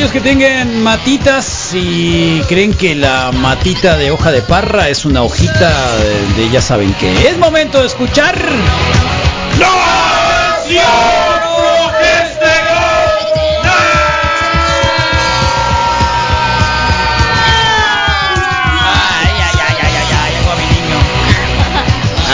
aquellos que tengan matitas y creen que la matita de hoja de parra es una hojita de, de ya saben que es momento de escuchar. Ay, ay, ay, ay, ay, ay, agua mi niño.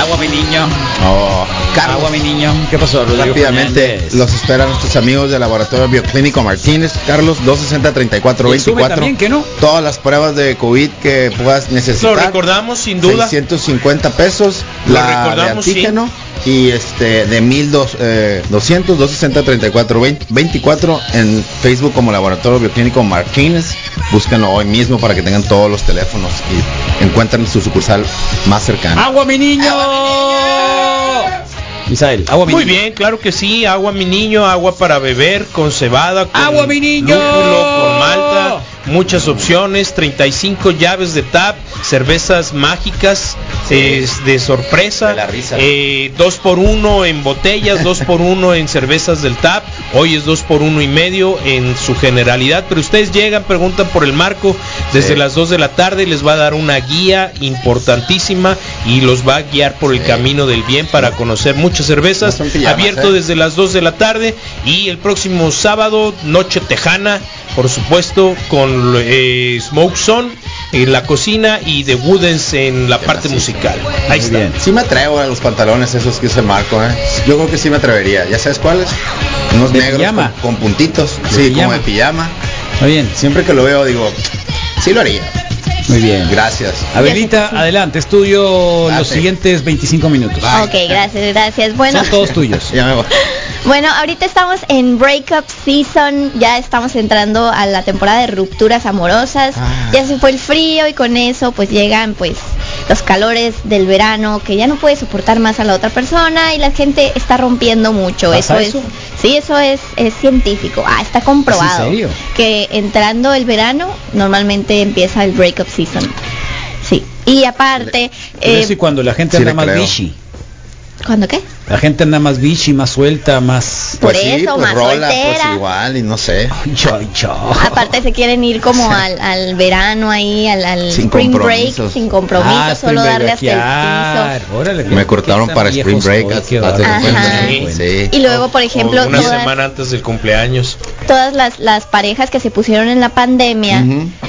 Agua mi niño. Oh, Carlos, Agua mi niño. ¿Qué pasó, Rodrigo rápidamente Fernández? los esperan nuestros amigos del Laboratorio Bioclínico Martínez. Carlos, 260-3424. Y sube también, ¿que no? Todas las pruebas de COVID que puedas necesitar. Lo recordamos sin duda. 650 pesos. Lo la de recordamos, sí. antígeno. Y este de 1200, eh, 200, 260, 34, 20, 24 en Facebook como Laboratorio Bioclínico Martínez. Búsquenlo hoy mismo para que tengan todos los teléfonos y encuentren su sucursal más cercana. ¡Agua mi niño! Misael, agua mi Muy niño. bien, claro que sí. Agua mi niño, agua para beber, con cebada, con ¡Agua, mi niño! lúpulo, con malta. Muchas opciones, 35 llaves de tap, cervezas mágicas eh, de sorpresa, De la risa. eh, dos por uno en botellas, dos por uno en cervezas del tap, hoy es dos por uno y medio en su generalidad, pero ustedes llegan, preguntan por el marco desde Sí. las 2 de la tarde, les va a dar una guía importantísima y los va a guiar por el Sí. camino del bien para conocer muchas cervezas, No son pijamas, abierto ¿eh? desde las 2 de la tarde y el próximo sábado, noche tejana, por supuesto, con eh, Smoke Zone en la cocina y The Woodens en la parte musical. Ahí está. bien. Sí me atrevo a los pantalones esos que usa Marco, ¿eh? Yo creo que sí me atrevería. ¿Ya sabes cuáles? Unos De negros pijama. con, con puntitos. De sí, pijama. como de pijama. Muy bien, Siempre que lo veo digo, sí lo haría. Muy bien. Gracias. Abelita, adelante, estudio Ah, los siguientes 25 minutos. Bye. Ok, gracias, gracias. Bueno, Son todos tuyos. Ya me voy. bueno, ahorita estamos en breakup season, ya estamos entrando a la temporada de rupturas amorosas. Ah. Ya se fue el frío y con eso pues llegan pues los calores del verano que ya no puede soportar más a la otra persona y la gente está rompiendo mucho. ¿Pasa Eso, eso? es Sí, eso es, es científico. Ah, está comprobado. ¿Es en serio? Que entrando el verano normalmente empieza el breakup season. Sí. Y aparte, Por eh, eso y cuando la gente sí anda más bichi. ¿Cuándo qué? La gente anda más bichi, más suelta, más... Por Pues sí, eso, pues más rola, soltera. pues igual, y no sé. Yo, yo. Aparte se quieren ir como al, al verano ahí, al, al Sin spring break, sin compromiso, Ah, solo spring darle hasta el piso. Órale, Me cortaron para Spring Break. Ajá. Sí. Y luego, por ejemplo, O una todas, semana antes del cumpleaños. Todas las, las parejas que se pusieron en la pandemia,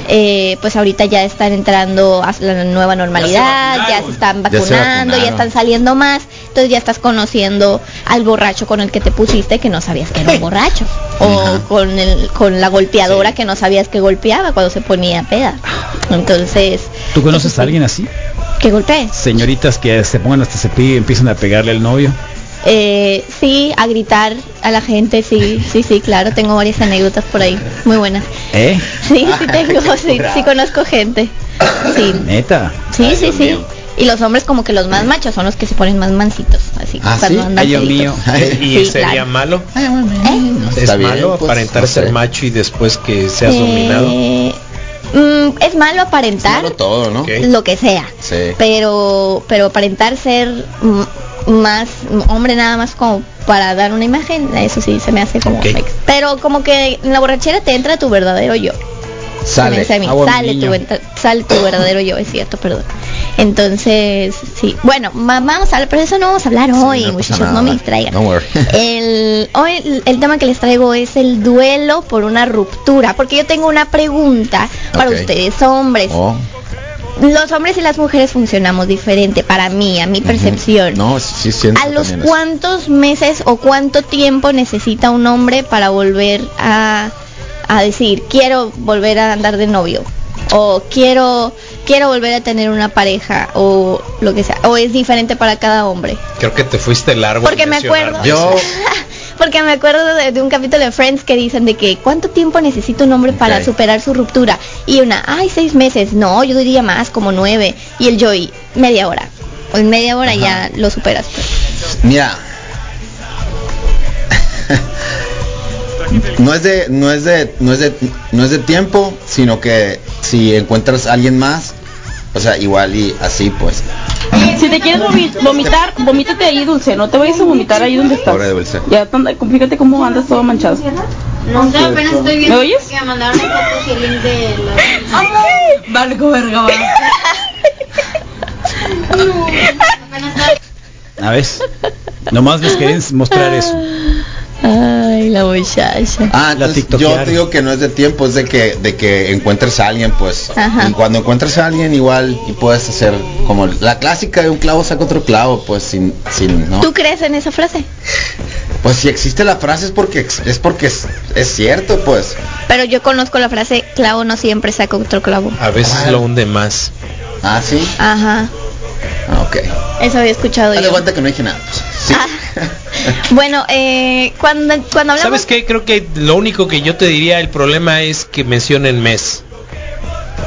eh, pues ahorita ya están entrando a la nueva normalidad, ya se, están Ya se vacunando, ya, están saliendo más, entonces ya estás conociendo al borracho con el que te pusiste que no sabías que era un borracho, o con el con la golpeadora que no sabías que golpeaba cuando se ponía peda. Entonces, ¿Tú conoces a alguien así? que golpee? Señoritas que se pongan hasta cepillo y empiezan a pegarle al novio. Eh, sí, a gritar a la gente, sí, sí, sí, claro, tengo varias anécdotas por ahí, muy buenas. ¿Eh? Sí, sí Ay, tengo, sí, sí conozco gente. Sí, Neta. sí, Ay, sí, Dios sí. mío. Y los hombres como que los más machos son los que se ponen más mansitos, así ¿Ah, cuando sí? andan Ay, Dios mío. Ay, ¿Y Sí, sería claro. malo? ¿Eh? ¿Es Está bien, malo pues, aparentar no sé. ser macho y después que seas Eh, dominado? Mm, es malo aparentar Malo todo, ¿no? Lo que sea, Sí. pero pero aparentar ser más hombre nada más como para dar una imagen, eso sí se me hace como Ok. fake. Pero como que en la borrachera te entra tu verdadero yo. Sale. Se me dice a mí, agua, mi sale, tu, sale tu verdadero yo, es cierto, perdón. Entonces, sí. Bueno, vamos a hablar, pero eso no vamos a hablar hoy, no pasa muchachos, nada, no me distraigan. Worry. El, hoy el, el tema que les traigo es el duelo por una ruptura, porque yo tengo una pregunta para ustedes, hombres. Oh, Los hombres y las mujeres funcionamos diferente, para mí, a mi percepción. No, sí siento ¿A los cuántos meses o cuánto tiempo necesita un hombre para volver a, a decir, quiero volver a andar de novio? O quiero, quiero volver a tener una pareja, o lo que sea. O es diferente para cada hombre. Creo que te fuiste largo. Porque me acuerdo. Yo- Porque me acuerdo de, de un capítulo de Friends que dicen de que cuánto tiempo necesita un hombre para superar su ruptura. Y una, ay, seis meses. No, yo diría más, como nueve. Y el Joey, media hora. O en media hora Ajá. ya lo superas. pues. Mira. No es de, no es de, no es de, no es de tiempo, sino que si encuentras a alguien más, o sea, igual y así pues. Si te quieres vomi- vomitar, vomítate ahí, Dulce. No te vayas a vomitar ahí donde estás. Pobre Dulce. Ya, fíjate cómo andas todo manchado. No sé, apenas estoy viendo ¿Me oyes? que mandaron fotos y el link de la... Valgo verga, va. A ver, nomás les querían mostrar eso. Ay, la muchacha. Ah, La yo digo que no es de tiempo, es de que de que encuentres a alguien, pues. Ajá. Y cuando encuentres a alguien igual y puedes hacer como la clásica de un clavo saca otro clavo, pues sin sin no. ¿Tú crees en esa frase? Pues si existe la frase es porque es porque es, es cierto, pues. Pero yo conozco la frase clavo no siempre saca otro clavo. A veces lo hunde más. Ah, sí. Ajá. Ah, ok. Eso había escuchado Dale yo. cuenta que no dije nada. pues. Sí. Ah. Bueno, eh, cuando, cuando hablamos... ¿Sabes qué? Creo que lo único que yo te diría, el problema es que mencionen mes.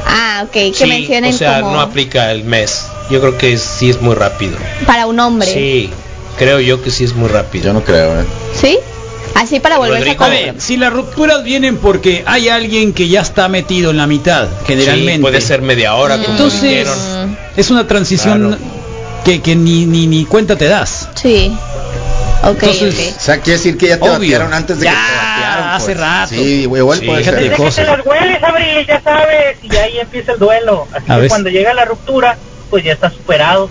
Ah, ok, que Sí, mencionen o sea, como no aplica el mes. Yo creo que sí es muy rápido. para un hombre. Sí, creo yo que sí es muy rápido. Yo no creo, eh. ¿Sí? Así para volverse a ver, si las rupturas vienen porque hay alguien que ya está metido en la mitad, generalmente. Sí, puede ser media hora, como Entonces, dijeron. es una transición Claro. que, que ni, ni, ni cuenta te das. Sí. Ok, Entonces, O sea, quiere decir que ya te Obvio. batearon antes de Ya, que te batearon. pues. hace rato. Sí, igual Sí, puede ser. Desde que te los hueles, Abril, ya sabes, y ahí empieza el duelo. Así A que cuando llega la ruptura, pues ya está superado.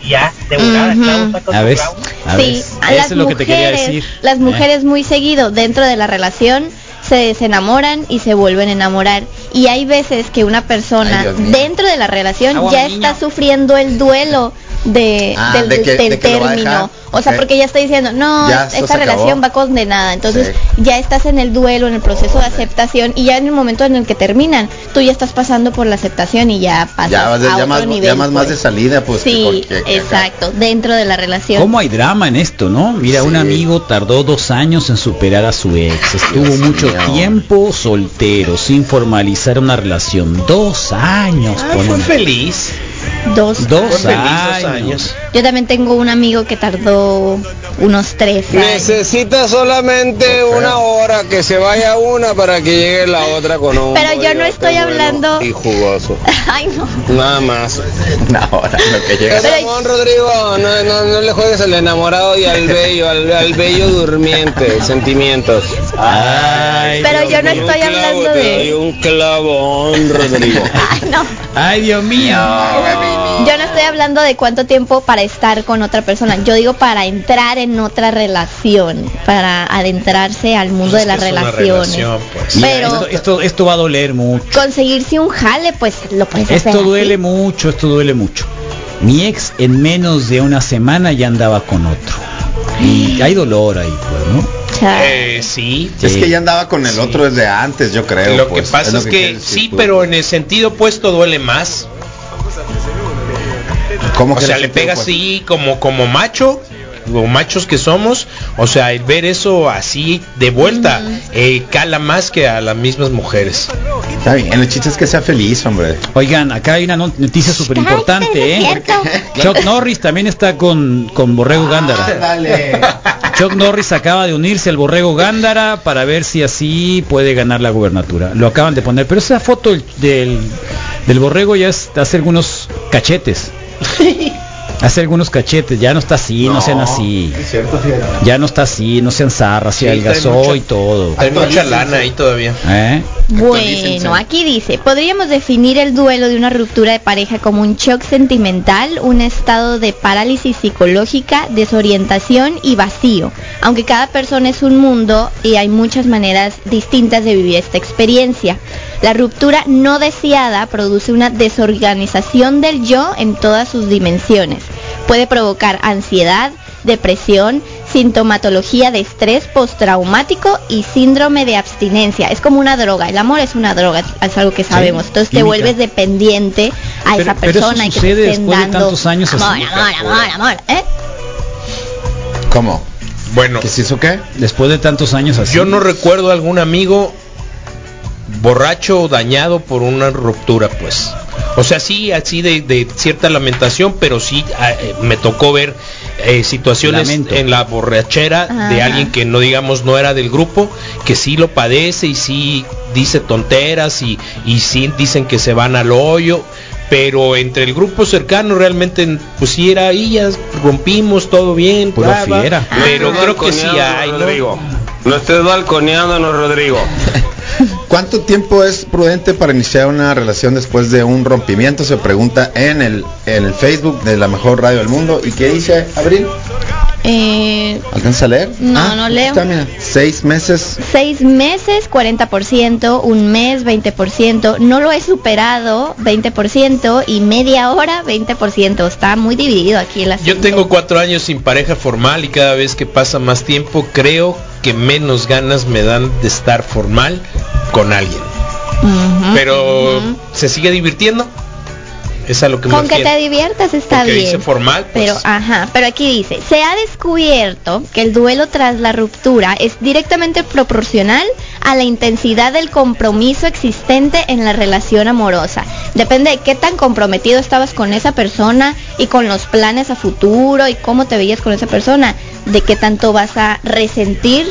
Y ya, de volada, clavo saca A ver, a sí, ver, a eso las es lo que te quería mujeres- decir. Las Eh. mujeres muy seguido dentro de la relación se desenamoran y se vuelven a enamorar. Y hay veces que una persona Ay, dentro de la relación Agua, ya está sufriendo el duelo de, Ah, del, de que- de término. O sea, porque ya está diciendo, no, Ya, esta acabó. relación va condenada. Entonces Sí. ya estás en el duelo, en el proceso de aceptación y ya en el momento en el que terminan, tú ya estás pasando por la aceptación y ya pasas Ya, vas de- a ya otro más, nivel. ya más, más de pues. salida, pues. Sí, porque- que acá. exacto, dentro de la relación. ¿Cómo hay drama en esto, no? Mira, un amigo tardó dos años en superar a su ex. Estuvo Dios mucho mío. tiempo soltero, sin formalizar una relación. Dos años, Ah, fue feliz. Dos. Dos años. años. Yo también tengo un amigo que tardó unos tres años. Necesita solamente una hora que se vaya una para que llegue la otra con un Pero yo no estoy bueno hablando- y jugoso. Ay, no. Nada más. Una hora, lo que llega. Pero- Ramón Rodrigo, no, no, no le juegues al enamorado y al bello, al, al bello durmiente, sentimientos. Ay, Pero yo no estoy clavo, hablando te doy de... un clavón, Rodrigo. Ay, no. ay, Dios mío. Yo no estoy hablando de cuánto tiempo para estar con otra persona. Yo digo para entrar en otra relación, para adentrarse al mundo de las que relaciones. relación, pues. Mira, Pero- esto, esto, esto va a doler mucho. Conseguirse un jale, pues lo puedes hacer. Esto así. duele mucho, esto duele mucho. Mi ex en menos de una semana ya andaba con otro. Y hay dolor ahí, pues, ¿no? Eh, sí. Es que ya andaba con el Sí. otro desde antes, yo creo. Lo pues. que pasa lo es que, decir, sí, pues. pero en el sentido opuesto duele más. ¿Cómo O que sea, le pega así como como macho, o machos que somos, o sea, el ver eso así de vuelta eh, cala más que a las mismas mujeres. Está bien, el chiste es que sea feliz, hombre. Oigan, acá hay una not- noticia súper importante, ¿eh? Chuck Norris también está con, con Borrego Gándara. Dale. Chuck Norris acaba de unirse al Borrego Gándara para ver si así puede ganar la gubernatura. Lo acaban de poner, pero esa foto del, del, del Borrego ya es hace algunos cachetes. Hace algunos cachetes, ya no está así, no, sean así. Es cierto, fíjate. Ya no está así, no sean zarras, se Sí, adelgazó mucha- y todo. Hay mucha lana ahí todavía. ¿Eh? Bueno, aquí dice, podríamos definir el duelo de una ruptura de pareja como un shock sentimental, un estado de parálisis psicológica, desorientación y vacío. Aunque cada persona es un mundo y hay muchas maneras distintas de vivir esta experiencia. La ruptura no deseada produce una desorganización del yo en todas sus dimensiones. Puede provocar ansiedad, depresión, sintomatología de estrés postraumático y síndrome de abstinencia. Es como una droga. El amor es una droga, es algo que sabemos. Entonces te vuelves dependiente a Pero- esa pero eso persona y que te estén después de dando tantos años amor, así. amor, amor, amor, ¿eh? ¿Cómo? Bueno, ¿Qué se hizo qué? Después de tantos años así. yo no recuerdo algún amigo borracho o dañado por una ruptura, pues. O sea, sí, así de, de cierta lamentación, pero sí ah, eh, me tocó ver eh, situaciones Lamento. en la borrachera de alguien que no digamos no era del grupo, que sí lo padece y sí dice tonteras y, y sí dicen que se van al hoyo. Pero entre el grupo cercano realmente pues sí era ahí, ya rompimos todo bien, Pura fiera. pero Ah, creo que sí hay, ¿no? Rodrigo. No estés balconeándonos, Rodrigo. ¿Cuánto tiempo es prudente para iniciar una relación después de un rompimiento? Se pregunta en el, en el Facebook de la mejor radio del mundo. ¿Y qué dice Abril? Eh, ¿Alcanza a leer? No, no leo. está, mira, seis meses. seis meses, 40%, un mes, 20%, no lo he superado, 20%, y media hora, 20%. Está muy dividido aquí el Yo asunto. tengo cuatro años sin pareja formal y cada vez que pasa más tiempo creo que menos ganas me dan de estar formal con alguien. Pero se sigue divirtiendo. Es a lo que me Con que te diviertas está Porque bien. dice formal, pues. Pero, ajá, pero aquí dice, se ha descubierto que el duelo tras la ruptura es directamente proporcional a la intensidad del compromiso existente en la relación amorosa. Depende de qué tan comprometido estabas con esa persona y con los planes a futuro y cómo te veías con esa persona, de qué tanto vas a resentir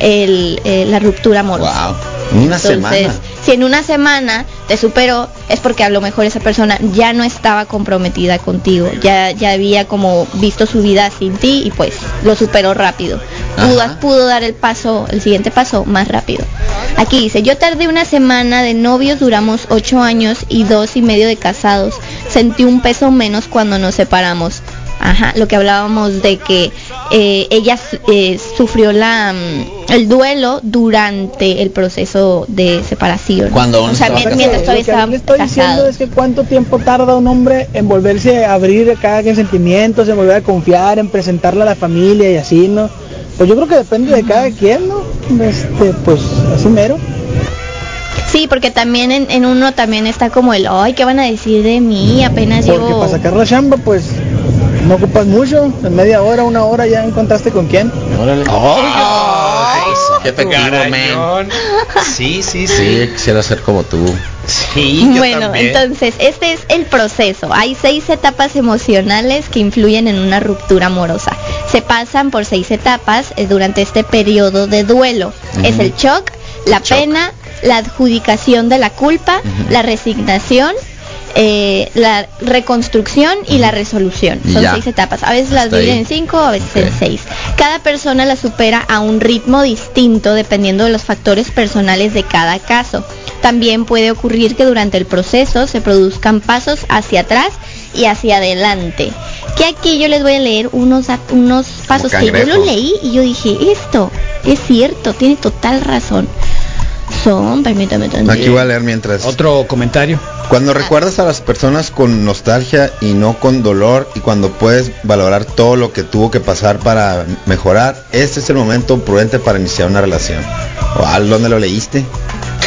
el, eh, la ruptura amorosa. Wow. Una Entonces, semana. si en una semana te superó, es porque a lo mejor esa persona ya no estaba comprometida contigo, ya, ya había como visto su vida sin ti y pues lo superó rápido. Pudo, pudo dar el paso, el siguiente paso más rápido. Aquí dice, yo tardé una semana de novios, duramos ocho años y dos y medio de casados. Sentí un peso menos cuando nos separamos. Ajá, lo que hablábamos de que eh, ella eh, sufrió la, mm, el duelo durante el proceso de separación. Cuando o sea, estaba mien- casado. mientras Lo todavía que estaban le estoy diciendo casados. es que cuánto tiempo tarda un hombre en volverse a abrir cada quien sentimientos, en volver a confiar, en presentarle a la familia y así, ¿no? Pues yo creo que depende de cada quien, ¿no? Este, pues así mero. Sí, porque también en, en uno también está como el, ay, ¿qué van a decir de mí? Apenas Porque llevo... para sacar la chamba, pues no ocupas mucho, en media hora, una hora ya encontraste con quién. Órale. Qué efectivo, man. Sí, sí, Sí, sí. quisiera ser como tú. Sí, yo Bueno, también. entonces, este es el proceso. Hay seis etapas emocionales que influyen en una ruptura amorosa. Se pasan por seis etapas eh, durante este periodo de duelo. Es el shock, la pena, la adjudicación de la culpa, la resignación, eh, la reconstrucción y la resolución. Son ya. seis etapas. A veces las dividen en cinco, a veces en seis. Cada persona la supera a un ritmo distinto dependiendo de los factores personales de cada caso. También puede ocurrir que durante el proceso se produzcan pasos hacia atrás y hacia adelante. Que aquí yo les voy a leer unos, unos pasos que yo lo leí y yo dije, esto es cierto, tiene total razón. Son, permítame tantito. Aquí voy a leer mientras. Otro comentario. Cuando recuerdas a las personas con nostalgia y no con dolor y cuando puedes valorar todo lo que tuvo que pasar para mejorar, este es el momento prudente para iniciar una relación. ¿O al dónde lo leíste?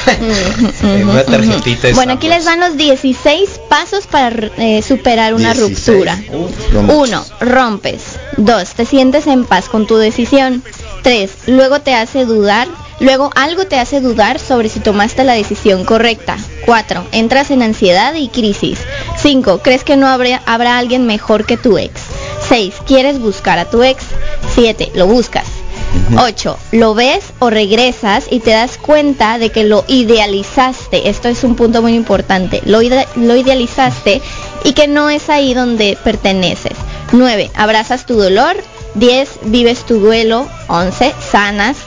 Una tarjetita Bueno, aquí les van los 16 pasos para eh, superar una 16. ruptura. Uf, no manches. 1. Rompes. 2. Te sientes en paz con tu decisión. 3. Luego te hace dudar. Luego algo te hace dudar sobre si tomaste la decisión correcta. 4. Entras en ansiedad y crisis. 5. Crees que no habrá, habrá alguien mejor que tu ex. 6. Quieres buscar a tu ex. 7. Lo buscas. 8. Lo ves o regresas y te das cuenta de que lo idealizaste. Esto es un punto muy importante. Lo, ide- lo idealizaste y que no es ahí donde perteneces. 9. Abrazas tu dolor. 10. Vives tu duelo. 11. Sanas.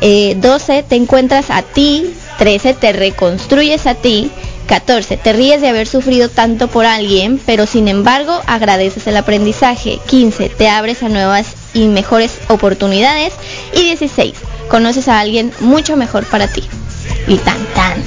Eh, 12. Te encuentras a ti. 13. Te reconstruyes a ti. 14. Te ríes de haber sufrido tanto por alguien, pero sin embargo agradeces el aprendizaje. 15. Te abres a nuevas y mejores oportunidades. Y 16. Conoces a alguien mucho mejor para ti. Y tan tan.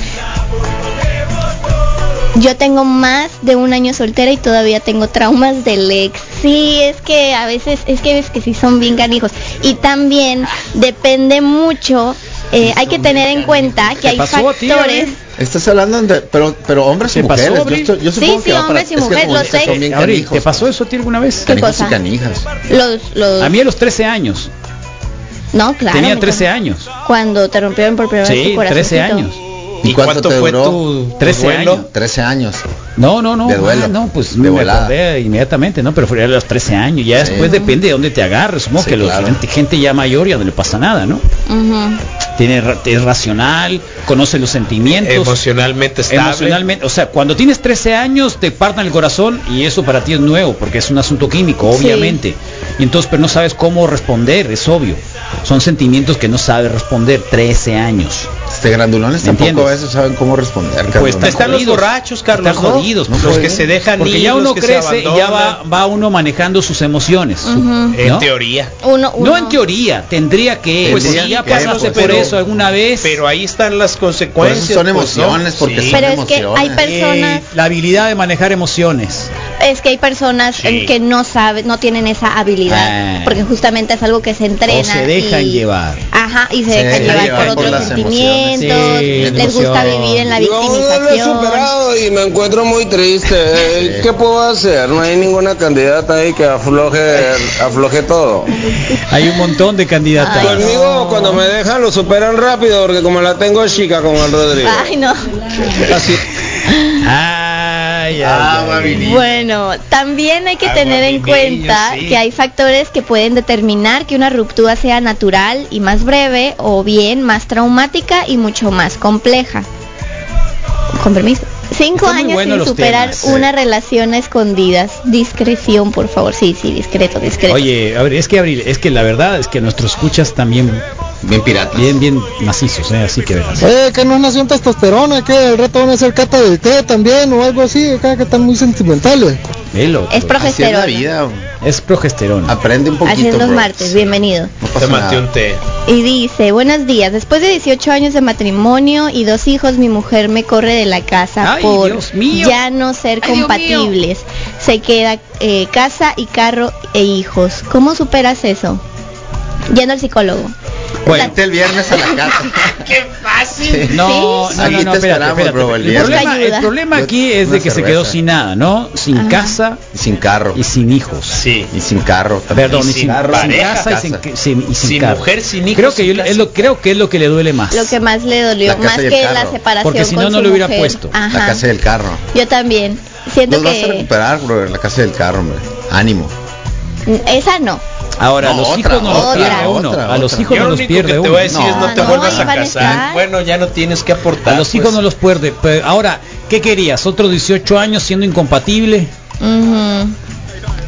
Yo tengo más de un año soltera y todavía tengo traumas del ex. Sí, es que a veces, es que ves que sí son bien canijos. Y también depende mucho, eh, hay que tener en cuenta que ¿Qué hay pasó factores. Estás hablando de, pero, pero hombres y ¿Qué pasó, mujeres. yo, Abril? estoy- yo Sí, sí, que va para- hombres y es mujeres, como lo dices, sé. Son bien Abril, canijos. ¿te pasó eso a ti alguna vez? ¿Qué Canijos cosa? y canijas. Los, los, A mí a los 13 años. no, claro. Tenía me 13 tocó. años. Cuando te rompieron por primera vez Sí, tu corazón. 13 años. ¿Y ¿Y cuánto cuánto te fue duró? tu, tu 13 duelo? años. 13 años. No, no, no. De duelo. ah, no, pues De me acordé inmediatamente, ¿no? Pero fue a los 13 años. Ya Sí. después depende de dónde te agarres. Supongo Sí, que claro. gente, gente ya mayor ya no le pasa nada, ¿no? tiene ra- es racional, conoce los sentimientos. Emocionalmente estable. Emocionalmente, o sea, cuando tienes 13 años te partan el corazón y eso para ti es nuevo porque es un asunto químico, Sí. obviamente. Y entonces, pero no sabes cómo responder, es obvio. Son sentimientos que no sabes responder, 13 años. Este grandulones ¿Me tampoco a veces saben cómo responder. Pues cabrón. Están los borrachos, Carlos, Están ¿no? jodidos, los pues. que se dejan Porque ir, ya los uno crece y ya va, va uno manejando sus emociones. Ujú. En ¿no? teoría. Uno, uno. No en teoría, tendría que, Pues pues sí, ya pasaste pues, por pero- eso alguna vez. Pero ahí están las consecuencias. eso son pues, emociones, porque Sí. son Pero es que hay personas- Eh, la habilidad de manejar emociones. Es que hay personas Sí. en que no saben, no tienen esa habilidad, Ah. porque justamente es algo que se entrena. O se dejan y- llevar. Ajá, y se, Se dejan llevar, por por otros sentimientos, emociones. Sí, les gusta vivir en la Yo aún no lo he victimización. superado y me encuentro muy triste. Eh, ¿Qué puedo hacer? No hay ninguna candidata ahí que afloje, afloje todo. Hay un montón de candidatas. Ay, Conmigo cuando me dejan lo superan rápido porque como la tengo chica como el Rodrigo. Ay, no. Así. Ay, ay, Ah, ay. Bueno, también hay que Agua tener en cuenta sí. que hay factores que pueden determinar que una ruptura sea natural y más breve o bien más traumática y mucho más compleja. Con permiso. Cinco años sin superar temas, una relación a escondidas. Discreción, por favor. Sí, sí, discreto, discreto. Oye, Abril, es que Abril, es que la verdad es que nuestros escuchas también Bien piratas. bien, bien macizos, ¿eh? así que verás. Oye, que no nació en testosterona, que el reto van a hacer cata del té también o algo así, acá que están muy sentimentales. Velo, es Así es la progesterona. vida. es progesterona. Aprende un poquito. Así es los bro. martes, bienvenido. No un té. Y dice, buenos días, después de 18 años de matrimonio y dos hijos, mi mujer me corre de la casa Ay, por Dios mío. ya no ser Ay, compatibles. Se queda eh, casa y carro e hijos. ¿Cómo superas eso? Yendo al psicólogo. Bueno. Vente el viernes a la casa. ¡Qué fácil! No, no, Sí. no, no, te espérate, esperamos, espérate. bro, el el, problema, el problema aquí es una de que se quedó sin nada, ¿no? Sin Ajá. casa Y sin carro. y sin hijos. Sí. Y sin carro. también. Perdón, Y y sin sin, carro. sin Pareja. casa y sin, Casa. sin- y sin Sin carro. mujer, sin hijos, Creo que, sin yo- casa. es lo, creo que es lo que le duele más. Lo que más le dolió, La casa más y el que carro. la separación Porque si no, no lo hubiera mujer. puesto. La casa y el carro. Yo también. Siento Los vas a que recuperar, bro, la casa del carro, hombre. Ánimo. esa no. Ahora, No, los otra, hijos no los otra, pierde uno. otra, a los otra. hijos Yo no lo los pierde que te uno. voy a decir es no te No, vuelvas a casar. Bueno, ya no tienes que aportar. A los hijos pues. no los pierde. Pero ahora, ¿qué querías? ¿Otros 18 años siendo incompatible?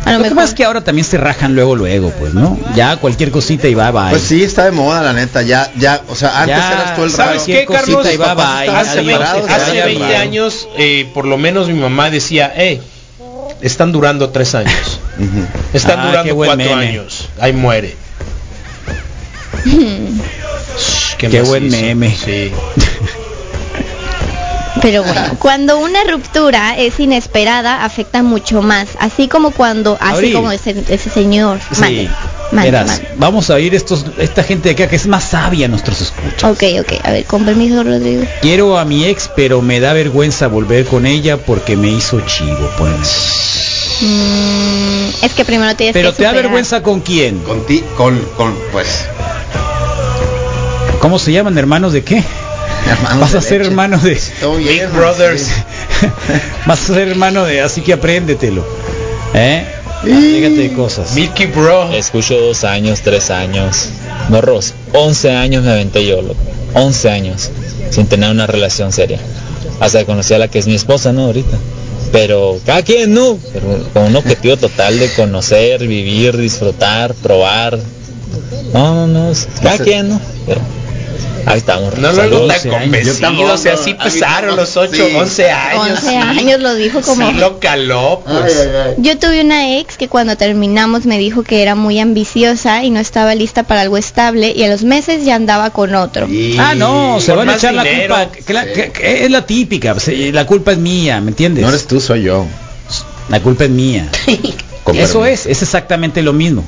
A lo Lo que pasa es que ahora también se rajan luego, luego, pues, ¿no? Ya cualquier cosita y va, va. Pues sí, está de moda, la neta. Ya, ya, o sea, antes Ya, eras tú el ¿Sabes raro. qué, Cualquier Carlos? cosita y va, va, Hace, estaban 20, separados, hace se 20 vayan, años, eh, por lo menos mi mamá decía, eh, están durando tres años. Están Ah, qué durando buen cuatro meme. años. Ahí muere. Shh, Qué buen meme. Sí. Pero bueno, cuando una ruptura es inesperada, afecta mucho más. Así como cuando, así Abril. como ese, ese señor. Sí. Mande, mande, Verás, mande. vamos a oír estos, esta gente de acá que es más sabia nuestros escuchas. Ok, ok. A ver, con permiso, Rodrigo. Quiero a mi ex, pero me da vergüenza volver con ella porque me hizo chivo. ponen. Mm, es que primero tienes Pero que te da superar. vergüenza con quién? Con ti, con, con, pues, ¿Cómo se llaman? ¿Hermanos de qué? hermanos Vas de a ser leche. hermano de... Big ¿no? Brothers. Sí. Vas a ser hermano de... Así que apréndetelo. ¿Eh? Fíjate de cosas. Milky Bro. Escucho dos años, tres años. Morros, 11 años me aventé yo, loco. 11 años. Sin tener una relación seria. Hasta que conocí a la que es mi esposa, ¿no? Ahorita. Pero cada quien, ¿no? Pero con un objetivo total de conocer, vivir, disfrutar, probar. No, no, no. Cada quien, ¿no? Pero ahí estamos. No lo Saludos. tan 11 años. convencido, Yo tampoco, o sea, sí a mí pesaron tampoco, los 8, sí. 11 años. 11 sí. años lo dijo como... Sí lo caló, pues. Ay, ay, ay. Yo tuve una ex que cuando terminamos me dijo que era muy ambiciosa y no estaba lista para algo estable y a los meses ya andaba con otro. Y- Ah, no, se van a echar dinero. la culpa. que la- que- que es la típica. La culpa es mía, ¿me entiendes? No eres tú, soy yo. La culpa es mía. Eso es, es exactamente lo mismo.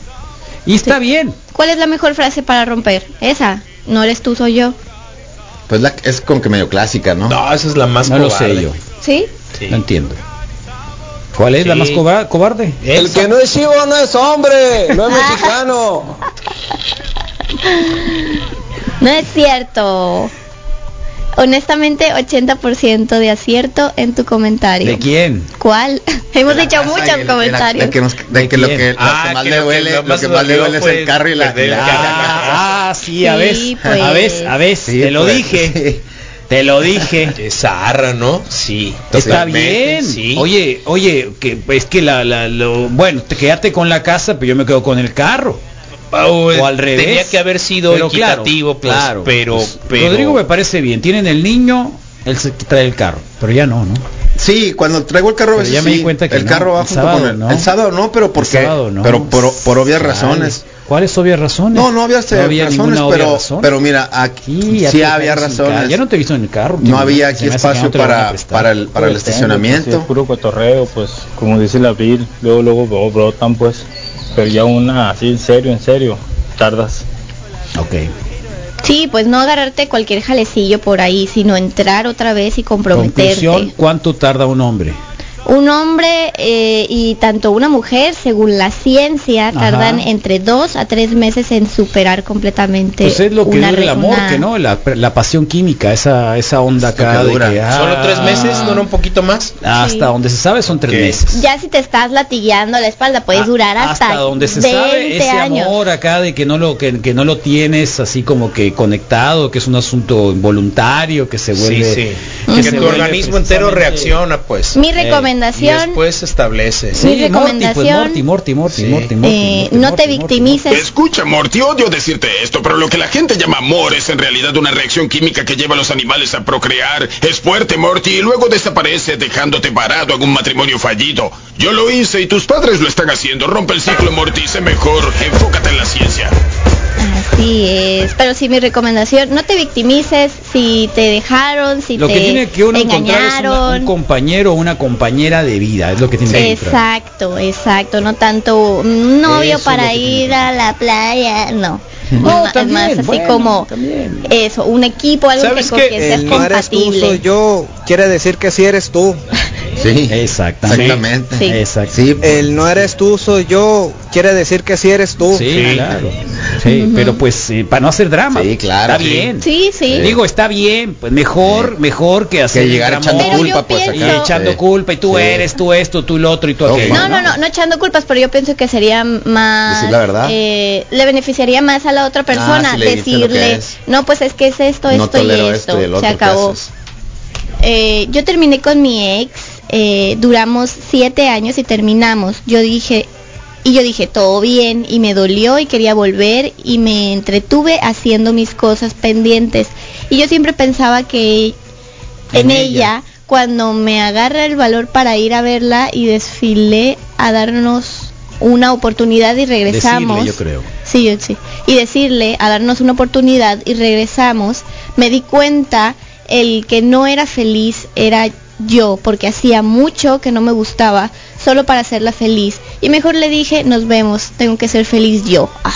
Y está bien. ¿Cuál es la mejor frase para romper? Esa. No eres tú, soy yo. Pues la, es como que medio clásica, ¿no? No, esa es la más No lo sé yo. ¿Sí? Sí. No entiendo. ¿Cuál es la más coba- cobarde? El que no es chivo no es hombre, no es mexicano. No es cierto. Honestamente, 80% de acierto en tu comentario. ¿De quién? ¿Cuál? Hemos De la dicho muchos el- de comentarios. De que, nos- de que lo que, Ah, más que le lo que duele, lo más que más le duele es el carro y la, y el la-. Ah, Ah, sí, a Sí, ver, pues. a ver, a ver, Sí, te lo pues, dije, sí. te lo dije. Esa arra, ¿no? Sí. Está bien. Sí. Oye, oye, que es que la, la- lo, bueno, te quédate con la casa, pero yo me quedo con el carro. O, o al revés. Tenía que haber sido Pero claro, equitativo, pues, claro. pero, Pues, pero Rodrigo me parece bien. Tienen el niño, él se trae el carro, pero ya no, ¿no? Sí, cuando traigo el carro a Pero veces ya me di cuenta que el no, carro va el junto sábado con el, no. el sábado no, pero El sábado no. pero por, por obvias razones. ¿Cuáles obvias razones? No, no había, razones, ninguna obvia pero razón. pero mira, aquí Sí, había razones. Ya no te he visto en el carro. no había aquí espacio no para para el para el Pues, sí, estacionamiento. es puro cotorreo, pues, como dice la Bill, luego, luego bro- brotan, pues, pero ya una así, en serio, en serio, tardas. Ok. Sí, pues no agarrarte cualquier jalecillo por ahí, sino entrar otra vez y comprometerte. Conclusión, ¿cuánto tarda un hombre? Un hombre eh, y tanto una mujer, según la ciencia, Ajá. tardan entre dos a tres meses en superar completamente. Pues es lo que dura el amor, una- que no, la, la pasión química, esa esa onda acá que de dura. que, solo ah, tres meses, no un poquito más. Hasta Sí. donde se sabe son tres meses. Ya si te estás latigueando la espalda, puedes Ah, durar hasta, donde se 20 sabe ese años. amor acá de que no lo que, que no lo tienes así como que conectado, que es un asunto involuntario, que se Sí, vuelve sí. que Que, se tu vuelve organismo entero reacciona, pues. Mi y recomendación, después se establece. Sí, Mi Morty, pues, recomendación- Morty, Morty, Morty, Sí. Morty, Morty, eh, Morty, no Morty, te Morty, victimices. Escucha, Morty, odio decirte esto, pero lo que la gente llama amor es en realidad una reacción química que lleva a los animales a procrear. Es fuerte, Morty, y luego desaparece dejándote parado en un matrimonio fallido. Yo lo hice y tus padres lo están haciendo. Rompe el ciclo, Morty, sé mejor. Enfócate en la ciencia. Así es, pero sí mi recomendación, no te victimices si te dejaron, si Lo te que tiene que uno encontrar es una- engañaron. un compañero o una compañera de vida, es lo que tiene que encontrar. Exacto, exacto, no tanto un novio Eso para que ir que a la playa, no. No, Es también, más así bueno, como también. eso, un equipo, algo que, ¿Sabes con qué? que seas El no eres tú, compatible. soy yo, quiere decir que sí eres tú. Sí, Exactamente. exactamente. Sí. Exacto. Sí, El no eres tú, soy yo, quiere decir que sí eres tú. Sí, Sí. claro. Sí, pero pues eh, para no hacer drama. Sí, claro, Está sí. bien. Sí, sí. Digo, está bien, pues mejor, mejor que hacer que llegar drama echando Pero culpa pues pienso- y acá. echando Sí. culpa y tú Sí. eres, tú esto, tú lo otro y tú No, aquello. No, no, no, no echando culpas, pero yo pienso que sería más... Decir la verdad. eh, le beneficiaría más a la otra persona Ah, si que decirle, no, pues es que es esto, No esto y esto. esto y el otro Se acabó. Eh, yo terminé con mi ex, eh, duramos siete años y terminamos. Yo dije, y yo dije, todo bien, y me dolió y quería volver y me entretuve haciendo mis cosas pendientes. Y yo siempre pensaba que En en, ella. ella, cuando me agarra el valor para ir a verla y desfilé a darnos una oportunidad y regresamos. Decirle, yo creo. Sí, yo sí. Y decirle a darnos una oportunidad y regresamos, me di cuenta el que no era feliz era yo, porque hacía mucho que no me gustaba, solo para hacerla feliz. Y mejor le dije, nos vemos, tengo que ser feliz yo. Ah.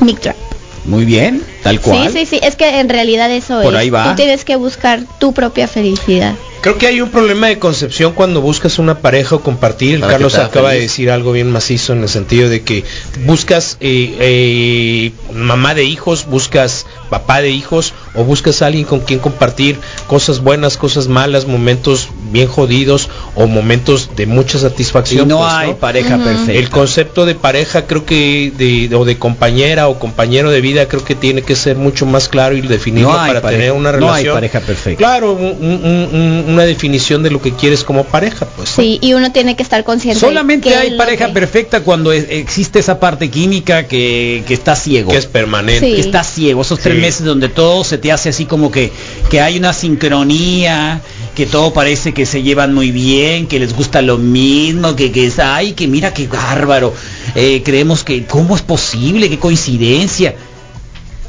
Mic drop. Muy bien, tal cual. Sí, sí, sí, es que en realidad eso Por es. ahí va. Tú tienes que buscar tu propia felicidad. Creo que hay un problema de concepción cuando buscas una pareja o compartir. Para Carlos acaba de decir algo bien macizo en el sentido de que buscas eh, eh, mamá de hijos, buscas papá de hijos o buscas a alguien con quien compartir cosas buenas, cosas malas, momentos bien jodidos o momentos de mucha Y satisfacción. no pues, hay pareja perfecta. El concepto de pareja creo que de, o de compañera o compañero de vida creo que tiene que ser mucho más claro y no hay para pareja, tener una no hay relación. pareja perfecta. Claro, un- un- un- una definición de lo que quieres como pareja, pues. Sí, y uno tiene que estar consciente. Solamente hay pareja que- perfecta cuando existe esa parte química que, que está ciego. Que es permanente. Sí. que está ciego, esos tres. Meses donde todo se te hace así como que, que hay una sincronía, que todo parece que se llevan muy bien, que les gusta lo mismo, que, que es, ay, que mira qué bárbaro, eh, creemos que, ¿cómo es posible? ¿Qué coincidencia?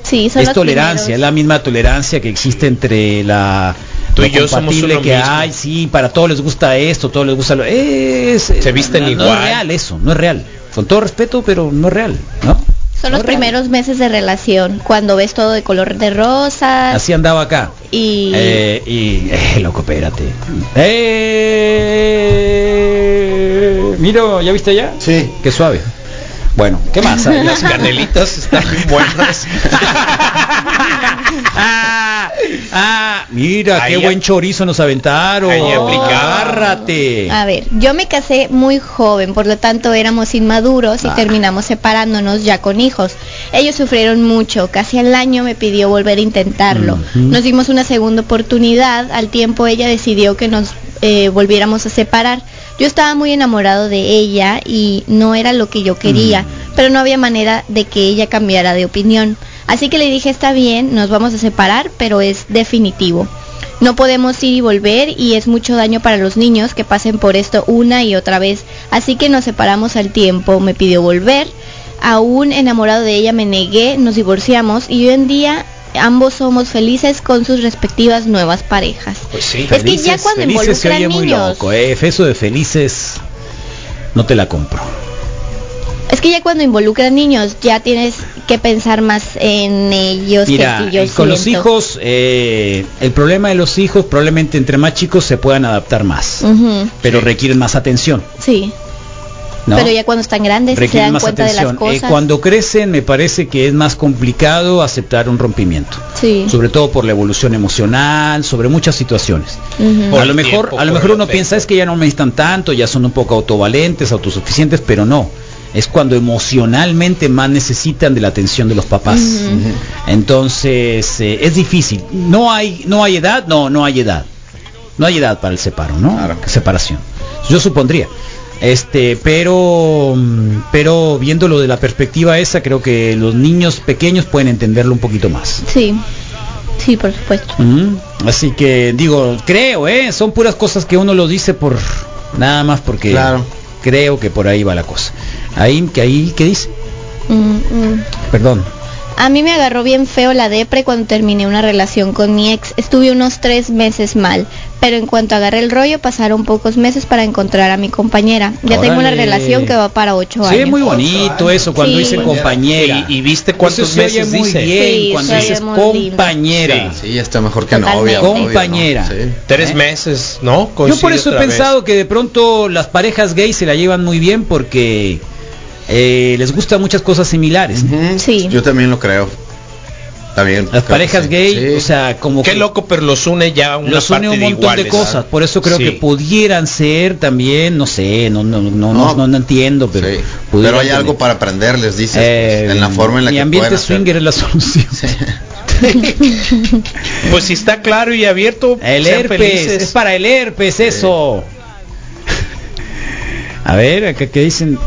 Sí, son es los tolerancia, es la misma tolerancia que existe entre la Tú lo y yo somos uno que mismo. hay, sí, para todos les gusta esto, todos les gusta lo es, Se visten no, no igual. es real eso, no es real. Con todo respeto, pero no es real, ¿no? Son los primeros meses de relación, cuando ves todo de color de rosas Así andaba acá. y Eh, y eh, loco, espérate. Eh, miro, ¿ya viste ya? Sí. Qué suave. Bueno, ¿qué más? Las canelitas están muy buenas. ah, mira Ahí qué buen chorizo nos aventaron. Ahí. Agárrate. A ver, yo me casé muy joven, por lo tanto éramos inmaduros y Ah. terminamos separándonos ya con hijos. Ellos sufrieron mucho, casi al año me pidió volver a intentarlo. Nos dimos una segunda oportunidad, al tiempo ella decidió que nos eh, volviéramos a separar. Yo estaba muy enamorado de ella y no era lo que yo quería, pero no había manera de que ella cambiara de opinión. Así que le dije, está bien, nos vamos a separar, pero es definitivo. No podemos ir y volver y es mucho daño para los niños que pasen por esto una y otra vez. Así que nos separamos al tiempo, me pidió volver. Aún enamorado de ella me negué, nos divorciamos y hoy en día ambos somos felices con sus respectivas nuevas parejas. Pues sí. Es que ya cuando felices se oye muy niños. loco, eh. Eso de felices no te la compro. Es que ya cuando involucran niños ya tienes que pensar más en ellos Mira, que yo eh, con los hijos, eh, el problema de los hijos probablemente entre más chicos se puedan adaptar más, pero requieren más atención. sí, ¿no? pero ya cuando están grandes se requieren dan más cuenta de las atención. Eh, cosas. cuando crecen me parece que es más complicado aceptar un rompimiento, Sí. sobre todo por la evolución emocional, sobre muchas situaciones. Por a lo mejor, tiempo, a lo mejor uno piensa es que ya no me necesitan tanto, ya son un poco autovalentes, autosuficientes, pero no. Es cuando emocionalmente más necesitan de la atención de los papás. Entonces eh, es difícil. No hay, no hay edad, no, no hay edad. No hay edad para el separo, ¿no? Claro. Separación. Yo supondría. Este, pero, mm, pero viéndolo de la perspectiva esa, creo que los niños pequeños pueden entenderlo un poquito más. Sí, sí, por supuesto. Así que digo, creo, ¿eh? Son puras cosas que uno lo dice por nada más porque Claro. creo que por ahí va la cosa. Ahí, que ahí, ¿qué dice? Mm, mm. Perdón. A mí me agarró bien feo la depre cuando terminé una relación con mi ex. Estuve unos tres meses mal, pero en cuanto agarré el rollo pasaron pocos meses para encontrar a mi compañera. Ya tengo una relación que va para ocho Sí, años. muy bonito eso cuando Sí. dicen compañera. ¿Y, y viste cuántos Eso meses muy dice? bien Sí, cuando dices compañera. Sí, está mejor que Totalmente. novia. obvio, ¿no? Compañera. Sí. Tres ¿Eh? meses, ¿no? Yo por eso he vez. pensado que de pronto las parejas gays se la llevan muy bien porque eh, les gustan muchas cosas similares. ¿no? Ujú. Sí. Yo también lo creo. También. Las parejas sí. gay, Sí. o sea, como Qué que loco, pero los une ya una los parte une un de montón iguales. de cosas. Por eso creo Sí. que pudieran ser también, no sé, no no no no, No. no, no entiendo, pero Pero hay tener. algo para aprenderles, dices, Eh, en la forma en la mi que ambiente hacer. swinger es la solución. Pues si está claro y abierto, El sean herpes, felices. es para el herpes eso. A ver, acá que dicen,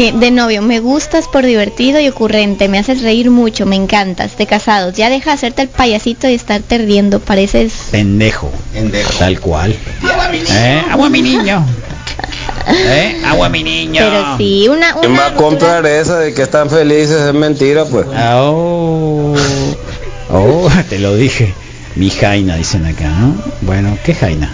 Eh, de novio, me gustas por divertido y ocurrente, me haces reír mucho, me encantas. De casados, ya deja de hacerte el payasito y estarte riendo, pareces... pendejo, Pendejo. tal cual. ¿Eh? Agua mi niño. ¿Eh? Agua mi niño. Pero sí, una... ¿Quién una va a comprar esa de que están felices? Es mentira, pues. Ah, Oh, oh, te lo dije. Mi Jaina, dicen acá, ¿no? Bueno, ¿qué Jaina?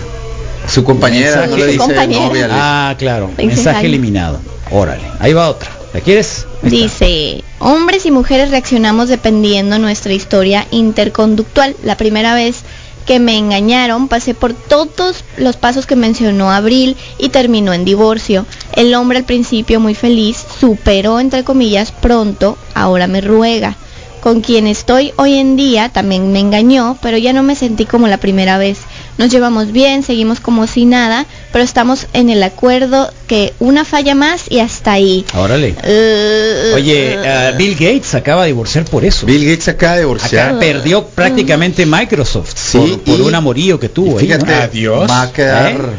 Su compañera, no Mensaje. le dice Compañera. novia. Ah, claro, mensaje Jaina. eliminado. Órale, ahí va otra. ¿La quieres? Dice, hombres y mujeres reaccionamos dependiendo nuestra historia interconductual. La primera vez que me engañaron pasé por todos los pasos que mencionó Abril y terminó en divorcio. El hombre al principio muy feliz, superó entre comillas pronto, ahora me ruega. Con quien estoy hoy en día también me engañó, pero ya no me sentí como la primera vez. Nos llevamos bien, seguimos como si nada, pero estamos en el acuerdo que una falla más y hasta ahí. Órale. Eh, Oye, ah, Bill Gates acaba de divorciar por eso. Bill Gates acaba de Acá divorciar. perdió prácticamente Microsoft Sí, por, por y- un amorío que tuvo. Ahí, fíjate, ¿no? Adiós. va a quedar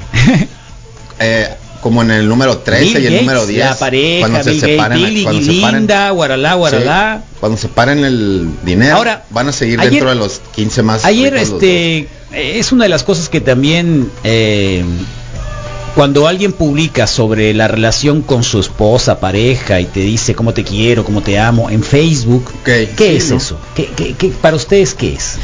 eh, como en el número 13 Bill y el Gates, número 10. La pareja, cuando se Bill Gates, separen, Bill y cuando se Linda, guaralá, guaralá. Sí, cuando separen el dinero, Ahora, van a seguir ayer- dentro de los 15 más. Ayer este es una de las cosas que también eh, cuando alguien publica sobre la relación con su esposa, pareja y te dice cómo te quiero, cómo te amo en Facebook, Ok, ¿qué sí, es ¿no? eso? ¿Qué, qué- qué- para ustedes qué es?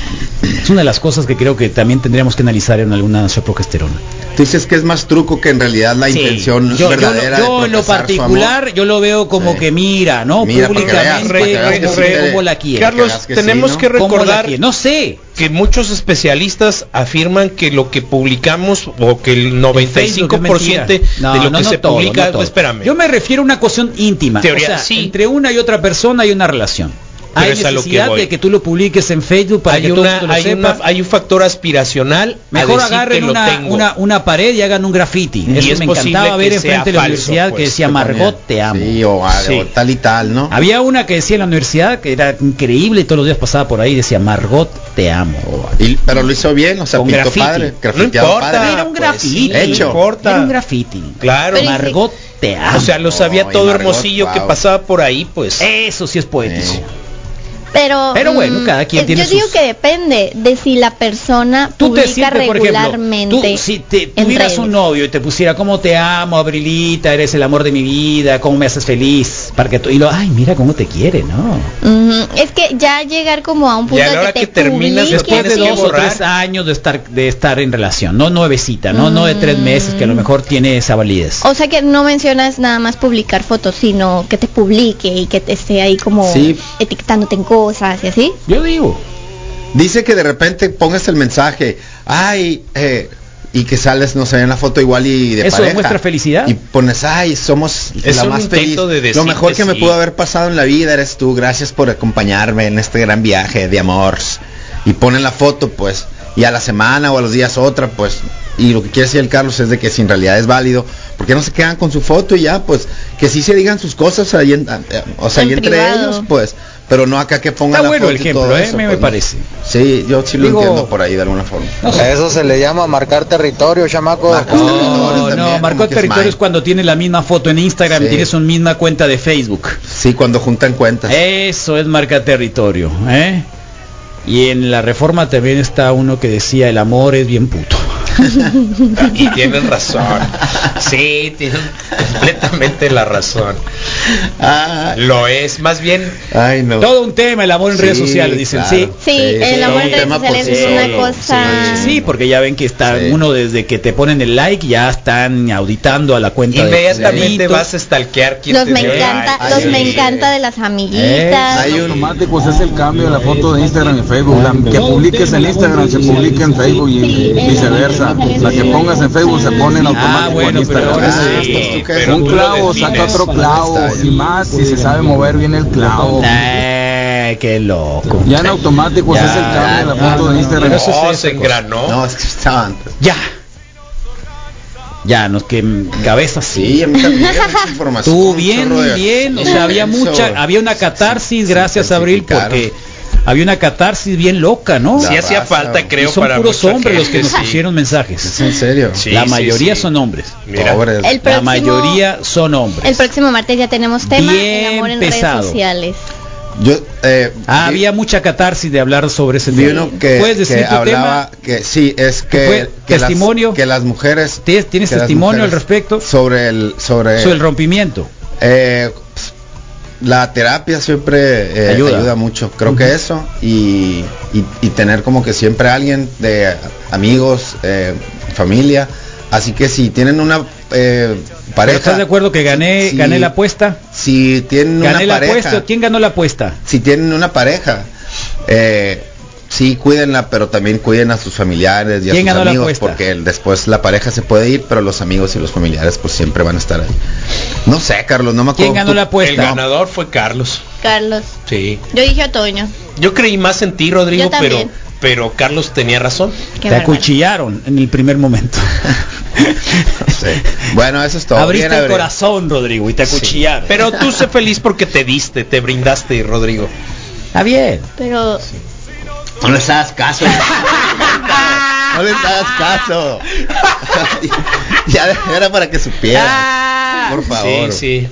Es una de las cosas que creo que también tendríamos que analizar en alguna progesterona. Tú dices que es más truco que en realidad la Sí, intención yo, yo verdadera. yo de en lo particular yo lo veo como Sí. que mira, ¿no? Mira, para que veas, Públicamente para que veas que cómo- sí te- cómo la quiere. Carlos, que tenemos sí, ¿no? que ¿Cómo la recordar? No sé. Que muchos especialistas afirman que lo que publicamos o que el En 95% Facebook de lo No, que no se todo, publica, espérame. Yo me refiero a una cuestión íntima. Teoría, O sea, sí. Entre una y otra persona hay una relación. Pero hay que necesidad de que tú lo publiques en Facebook para hay, que todo el una, mundo lo hay, sepa. una- hay un factor aspiracional. a Mejor agarren lo una, tengo. una, una pared y hagan un graffiti. Y Eso es me encantaba ver enfrente de la universidad pues, que decía que Margot te amo. Sí, o, Sí. o tal y tal, ¿no? Había una que decía en la universidad que era increíble y todos los días pasaba por ahí y decía Margot te amo. Y- pero lo hizo bien, o sea, Con pintó graffiti. padre, No importa. padre. Era un pues, graffiti. sí, Hecho. No importa. Era un graffiti. Claro. Margot te amo. O sea, lo sabía todo Margot, hermosillo que pasaba por ahí, pues. Eso sí es poético. Sí. Pero, Pero bueno, mm, cada quien tiene Yo digo sus- que depende de si la persona Tú te publica sientes, por ejemplo, regularmente. tú, si te tuvieras redes. un novio y te pusiera cómo te amo, Abrilita, eres el amor de mi vida, cómo me haces feliz, para que tú, y lo, ay, mira cómo te quiere, ¿no? Es que ya llegar como a un punto de que te que terminas, Después de dos o tres años de estar de estar en relación, no nuevecita, no no de tres Mm. meses que a lo mejor tiene esa validez. O sea que no mencionas nada más publicar fotos, sino que te publique y que te esté ahí como Sí. etiquetándote en cosas y así. Yo digo, Dice que de repente pongas el mensaje, ay, eh, y que sales, no sé, en la foto igual y de ¿Eso pareja. demuestra felicidad? Y pones, ay, somos Es la un más feliz. de Lo mejor que me sí. pudo haber pasado en la vida eres tú. Gracias por acompañarme en este gran viaje de amor. Y ponen la foto, pues, y a la semana o a los días otra, pues. Y lo que quiere decir el Carlos es de que si en realidad es válido, ¿por qué no se quedan con su foto y ya? Pues que sí se digan sus cosas ahí, en- eh, o sea, En ahí entre ellos, pues. Pero no acá que pongan Está la bueno foto el ejemplo, todo ¿eh? eso, Me- me pues, parece. Sí, yo sí lo Digo- entiendo por ahí de alguna forma. no sé. Eso se le llama marcar territorio, chamaco. No, territorios no, es territorio es cuando tiene la misma foto en Instagram y Sí. tiene su misma cuenta de Facebook. Sí, cuando juntan cuentas. Eso es marca territorio, ¿eh? Y en la reforma también está uno que decía el amor es bien puto. Y tienen razón. Sí, tienen completamente la razón. Ah, Lo es, más bien. ay, no. Todo un tema el amor en Sí, redes sociales, dicen, claro. sí. Sí, el amor en redes sociales es una cosa... Sí, porque ya ven que está Sí. uno desde que te ponen el like ya están auditando a la cuenta de Inmediatamente tus vas a stalkear quién Los te me encanta, like. los me encanta de las amiguitas. Hay un automáticos es el cambio de la foto de Instagram y Facebook. La que publiques en Instagram se publica en Facebook y viceversa. La que pongas en Facebook se pone en automático Ah, bueno, en pero Instagram. ahora Ah, sí. pues, pero un clavo saca otro clavo y más si se sabe mover bien el clavo. Eh, qué loco. Ya en automáticos Ya, es el cambio de la ya, foto de Instagram. pero eso No, es se otra engranó. No, es que estaban. Ya. Ya, nos que cabeza sí. A. Tú bien, bien, o sea, había mucha, había una catarsis, gracias Abril, intensificaron. porque había una catarsis bien loca, ¿no? Sí hacía raza, falta, creo, Y son para puros hombres los que nos sí. pusieron mensajes. ¿Es en serio? Sí, la sí, mayoría sí. son hombres. Mira, Pobres. El La próximo, mayoría son hombres. el próximo martes ya tenemos tema Bien el amor en pesado. redes sociales. Yo, eh, Ah, vi- había mucha catarsis de hablar sobre ese vi tema. uno que, ¿Puedes decir que tu hablaba que sí, es que, las- ¿Testimonio? que las mujeres ¿Tienes- tienes que las testimonio al respecto? sobre el sobre tema? Sobre el rompimiento. Eh, la terapia siempre eh, Ayuda. ayuda. mucho, creo que eso y, y- y tener como que siempre alguien de amigos, eh, familia, así que si tienen una eh, ¿Pero pareja, ¿Estás de acuerdo que gané, si- gané la apuesta? Si tienen Gané una la pareja, apuesta. ¿Quién ganó la apuesta? si tienen una pareja, eh, sí cuídenla, pero también cuiden a sus familiares y a ¿Quién sus amigos, porque el- después la pareja se puede ir, pero los amigos y los familiares pues siempre van a estar ahí. No sé, Carlos, no me acuerdo. ¿Quién ganó tú- la El apuesta? ganador fue Carlos. Carlos, Sí. yo dije otoño. Yo creí más en ti, Rodrigo, Yo pero también. pero Carlos tenía razón. Qué Te bárbaro. acuchillaron en el primer momento. No sé. Bueno, eso es todo. Abriste Bien, el corazón, Rodrigo, y te acuchillaron. Pero tú sé feliz porque te diste, te brindaste, Rodrigo. Está bien. Pero No les hagas caso. no les hagas caso. ya era para que supieran. Por favor. Sí, sí.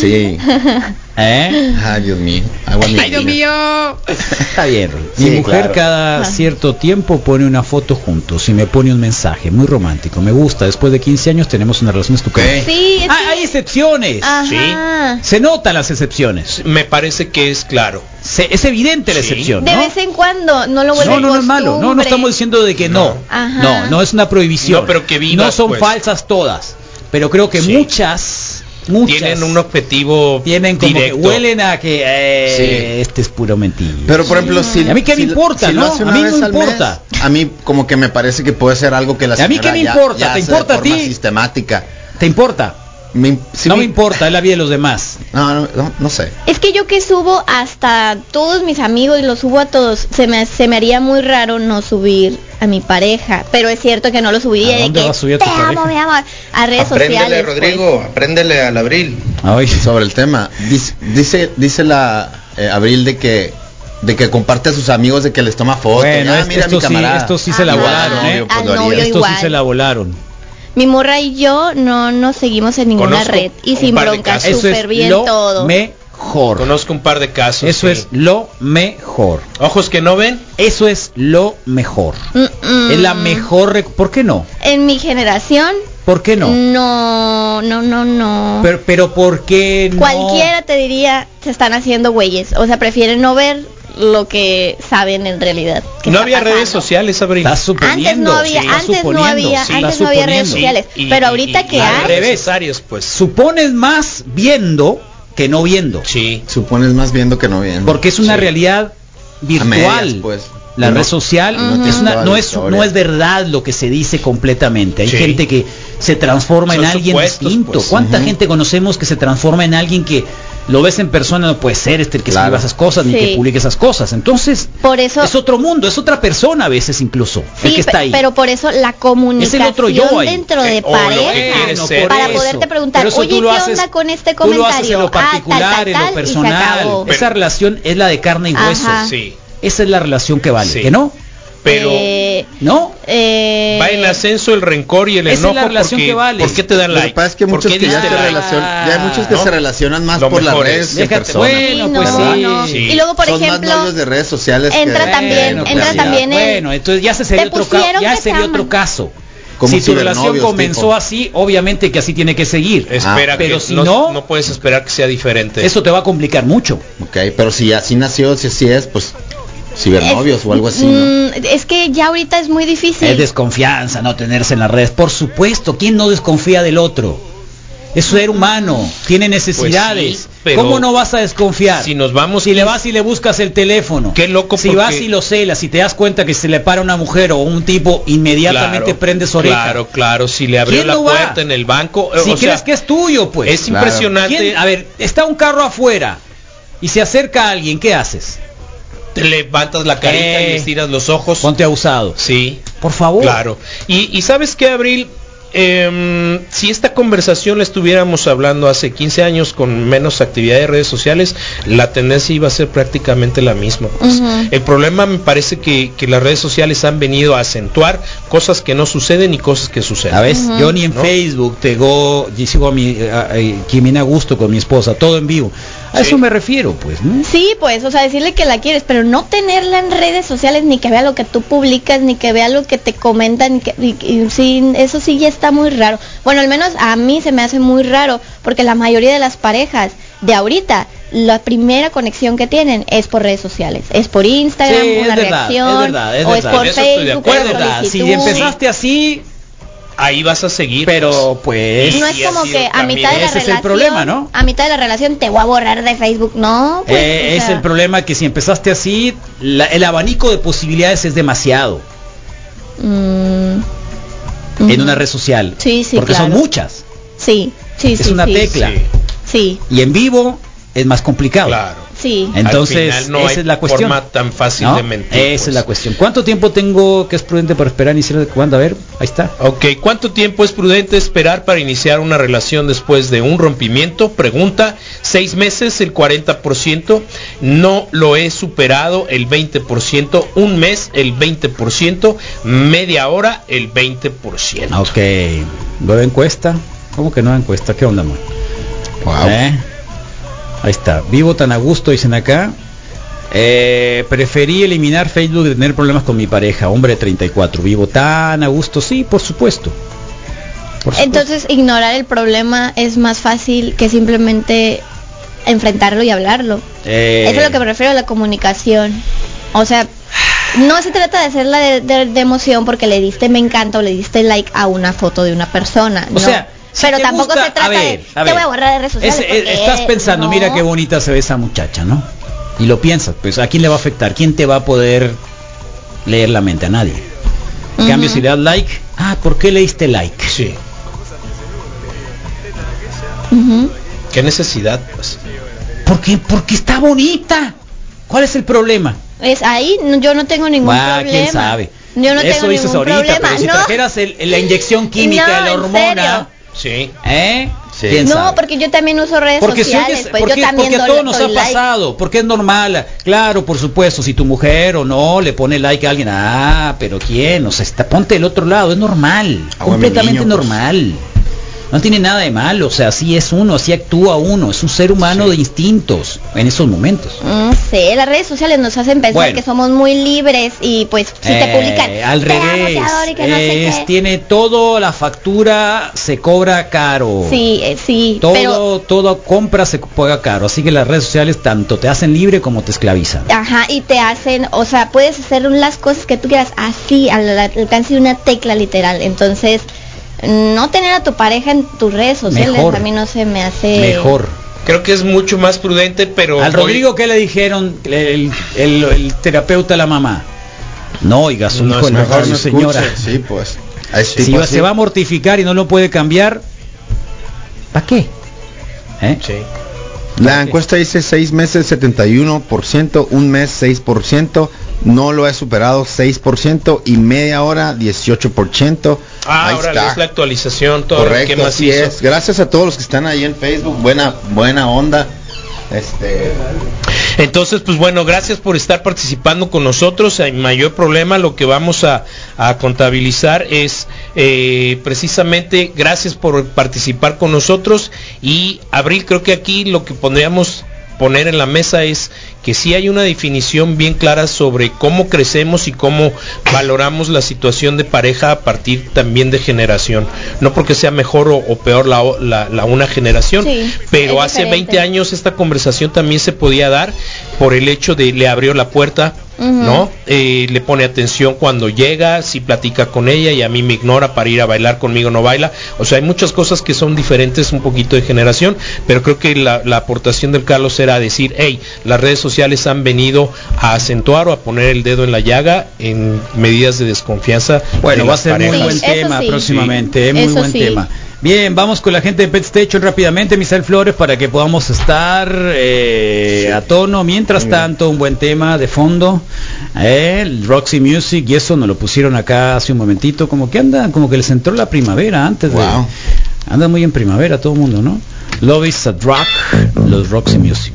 Sí. ¿Eh? Ay, Dios mío. Agua mi vida. mío. Está bien. Mi Sí, mujer claro. cada cierto tiempo pone una foto juntos y me pone un mensaje muy romántico. Me gusta. Después de 15 años tenemos una relación estupenda. Sí, Ah, hay excepciones. Ajá. Se notan las excepciones. Me parece que es claro. Se- es evidente la Sí. excepción, De ¿no? vez en cuando no lo vuelve No, no, no es malo. No, no estamos diciendo de que no. Ajá. No, no es una prohibición. No, pero que vivas, No son pues. falsas todas. Pero creo que Sí. muchas, muchas Tienen un objetivo tienen como directo. que huelen a que eh, Sí. este es puro mentira. Pero por ejemplo, si ¿Y a mí qué me si- importa, si no? A mí no importa. mes, a mí como que me parece que puede ser algo que la ¿Y a mí qué me ya- importa? ya ¿Te hace importa de a ti? forma sistemática. ¿Te importa? Me- sí no me- me importa, es la vida de los demás. No, no, no, no sé. Es que yo que subo hasta todos mis amigos, los subo a todos, se me, se me haría muy raro no subir a mi pareja, pero es cierto que no lo subiría ¿A de dónde que vas a subir a tu te amo, pareja? mi amor, a redes Apréndele, sociales. pues. Rodrigo, apréndele al abril. Ay, Sobre el tema. Dice, dice, dice la eh, Abril de que de que comparte a sus amigos de que les toma fotos. Bueno, Ah, mira esto mi sí, camarada. esto sí se la Ajá. volaron, ¿eh? Novio, pues, Esto sí se la volaron. Mi morra y yo no nos seguimos en ninguna Conozco red y un sin par de broncas, casos. Eso súper es bien lo todo. mejor. Conozco un par de casos. Eso sí. es lo mejor. Ojos que no ven. Eso es lo mejor. Mm, mm. Es la mejor. rec- ¿Por qué no? En mi generación, ¿Por qué no? no, no, no, no. Pero, pero ¿por qué no? Cualquiera te diría, se están haciendo güeyes. O sea, prefieren no ver lo que saben en realidad. que No había redes sociales, suponiendo. Antes no había, sí, antes no suponiendo, había, sí, antes no había redes sociales. Y- pero y- ahorita y- que y al hay, revés. necesarios, pues. Supones más viendo que no viendo. Sí. Supones más viendo que no viendo. Porque es una Sí. realidad A virtual. medias, pues. La no- red social no es una- no, es, no es verdad lo que se dice completamente. Hay Sí. gente que se transforma Son en alguien distinto. pues. ¿Cuánta gente conocemos que se transforma en alguien que lo ves en persona? No puede ser este el que Claro. escriba esas cosas ni que publique esas cosas. Entonces, por eso, es otro mundo, es otra persona a veces incluso. el sí, que está ahí. pero por eso la comunicación otro yo ahí. dentro de Eh, que quieres ser. para poderte preguntar, oye, ¿qué onda con este Tú lo haces en comentario? lo Ah, tal, particular, tal, en lo personal. Esa relación es la de carne y hueso. Ajá. Sí. Esa es la relación que vale. Sí. ¿Que no? Pero Eh, ¿No? eh, va en ascenso el rencor y el Esa es enojo. la relación porque, que vale. ¿Por qué te dan Lo que like? pasa es que ¿Por muchos que ya se like? ya hay muchos que ¿No? se relacionan más Lo por las redes es- que en Déjate, persona. bueno, pues no, sí. no. sí. Y luego, por Son ejemplo, más novios de redes sociales entra que- también- Bueno, entra pues, también el- Bueno, entonces ya se sería otro caso, ya sería otro. Como si tu relación comenzó tipo. así, obviamente que así tiene que seguir. Espera, Ah, pero que si no, no, no puedes esperar que sea diferente. eso te va a complicar mucho. Ok, pero si así nació, si así es, pues cibernovios es- o algo así, ¿no? mm, es que ya ahorita es muy difícil. Es desconfianza no tenerse en las redes. Por supuesto, ¿quién no desconfía del otro? Es ser humano, tiene necesidades. Pues sí, pero ¿Cómo no vas a desconfiar? Si nos vamos Si le vas y le buscas el teléfono. Qué loco Si porque- vas y lo celas y te das cuenta que se le para una mujer o un tipo, inmediatamente Claro, prendes oreja. Claro, claro. Si le abrió ¿Quién la no va? puerta en el banco. eh, Si o crees sea, que es tuyo, pues. es impresionante. ¿Quién- A ver, está un carro afuera y se acerca alguien, ¿qué haces? Te levantas la carita Eh. y estiras los ojos. Ponte abusado. Sí, Por favor. claro. Y, y sabes qué, Abril, Em, si esta conversación la estuviéramos hablando hace 15 años con menos actividad de redes sociales, la tendencia iba a ser prácticamente la misma. pues. El problema me parece que, que las redes sociales han venido a acentuar cosas que no suceden y cosas que suceden. A ver, yo ni en ¿No? Facebook tengo, yo sigo a mi, a, a- a gusto con mi esposa, todo en vivo. A Sí. eso me refiero, pues, ¿no? Sí, pues, o sea, decirle que la quieres, pero no tenerla en redes sociales, ni que vea lo que tú publicas, ni que vea lo que te comentan, ni que, y- y sí, eso sí ya está muy raro. Bueno, al menos a mí se me hace muy raro, porque la mayoría de las parejas de ahorita, la primera conexión que tienen es por redes sociales, es por Instagram, Sí, es una verdad, reacción, es verdad, es o verdad. es por eso estoy de Facebook, acuerdo. Si empezaste así, Ahí vas a seguir. pero pues... No es como que a mitad de la ese es el relación, problema, ¿no? a mitad de la relación te voy a borrar de Facebook, no, pues, Eh, es sea, el problema que si empezaste así, la- el abanico de posibilidades es demasiado mm, en una red social. Sí, sí, porque son muchas. Sí, sí, Es sí, una sí. tecla. Sí, Sí, Y en vivo es más complicado. claro. Sí. Entonces, Al final no esa hay es la cuestión. forma tan fácil ¿no? de mentir. Esa pues. es la cuestión. ¿Cuánto tiempo tengo que es prudente para esperar iniciar de cuándo? A ver, ahí está. Ok, ¿cuánto tiempo es prudente esperar para iniciar una relación después de un rompimiento? Pregunta, seis meses el 40%, no lo he superado el 20%, un mes el 20%, media hora el 20%. Ok. Nueva encuesta. ¿Cómo que nueva encuesta? ¿Qué onda, man? Wow. ¿Eh? Ahí está. Vivo tan a gusto, dicen acá. Eh, preferí eliminar Facebook de tener problemas con mi pareja, hombre de 34. Vivo tan a gusto, sí, por supuesto. Por supuesto. Entonces, ignorar el problema es más fácil que simplemente enfrentarlo y hablarlo. Eh, Eso es lo que me refiero a la comunicación. O sea, no se trata de hacerla de, de- de emoción porque le diste me encanta o le diste like a una foto de una persona. O no. sea, si pero tampoco gusta- se trata a ver, de a te ver. voy a borrar de redes sociales. Es- es- porque estás pensando, no. mira qué bonita se ve esa muchacha, ¿no? Y lo piensas, pues ¿a quién le va a afectar? ¿Quién te va a poder leer la mente? A nadie. En cambio, Ujú. si le das like, ah, ¿por qué le diste like? Sí. Ujú. ¿Qué necesidad? Pues? Porque, porque está bonita. ¿Cuál es el problema? Es ahí, no- yo no tengo ningún Ah, problema. quién sabe. Yo no Eso tengo dices ningún ahorita, problema. pero si no, trajeras el- la inyección química No, de la ¿en hormona, Sí. ¿eh? ¿Quién no, sabe? porque yo también uso redes Porque, si sociales, oyes- pues porque, yo también porque a todos nos ha like. pasado, porque es normal. Claro, por supuesto, si tu mujer o no le pone like a alguien, ah, pero quién, o sea, está, ponte del otro lado, es normal, Ah, completamente niño, pues. normal. No tiene nada de malo, o sea, así es uno, así actúa uno, es un ser humano de instintos en esos momentos. No sé, las redes sociales nos hacen pensar Bueno. que somos muy libres y pues si te Eh, publican al "Te amo, te revés, adoro", y que no sé es- qué. tiene todo, la factura se cobra caro. Sí, eh, sí, Todo, pero todo compra se paga caro, así que las redes sociales tanto te hacen libre como te esclavizan. Ajá, y te hacen, o sea, puedes hacer las cosas que tú quieras así, al alcance de una tecla literal. Entonces, no tener a tu pareja en tus redes sociales Mejor. a mí no se me hace... Mejor. Creo que es mucho más prudente, pero... Al hoy- Rodrigo, ¿qué le dijeron el, el- el terapeuta a la mamá? No, oiga, su No, hijo es mejor no señora. escuche. Sí, pues. A ese Si tipo va- se va a mortificar y no lo puede cambiar, ¿para qué? ¿Eh? Sí. La encuesta dice 6 meses 71%, un mes 6%, no lo he superado 6% y media hora 18%. Ah, Ahí ahora está. es la actualización, todo Correcto, ¿qué más así es. Gracias a todos los que están ahí en Facebook, buena buena onda. Este Entonces, pues bueno, gracias por estar participando con nosotros. El mayor problema, lo que vamos a, a contabilizar es eh, precisamente gracias por participar con nosotros. Y Abril, creo que aquí lo que podríamos poner en la mesa es que sí hay una definición bien clara sobre cómo crecemos y cómo valoramos la situación de pareja a partir también de generación. No porque sea mejor o, o peor la, la- la una generación, Sí, pero hace diferente. 20 años esta conversación también se podía dar por el hecho de le abrió la puerta, ¿no? Eh, le pone atención cuando llega, si platica con ella y a mí me ignora para ir a bailar conmigo no baila. O sea, hay muchas cosas que son diferentes un poquito de generación, pero creo que la, la aportación del Carlos era decir, hey, las redes sociales han venido a acentuar o a poner el dedo en la llaga en medidas de desconfianza. Bueno, de va a ser muy buen Sí, tema sí. próximamente, eh, muy Eso buen sí. tema. Bien, vamos con la gente de Pet Station rápidamente, Misael Flores, para que podamos estar eh, a tono. Mientras tanto, un buen tema de fondo, eh, el Roxy Music, y eso nos lo pusieron acá hace un momentito, como que anda, como que les entró la primavera antes de... Wow. Anda muy en primavera todo el mundo, ¿no? Love is a Drug, los Roxy Music.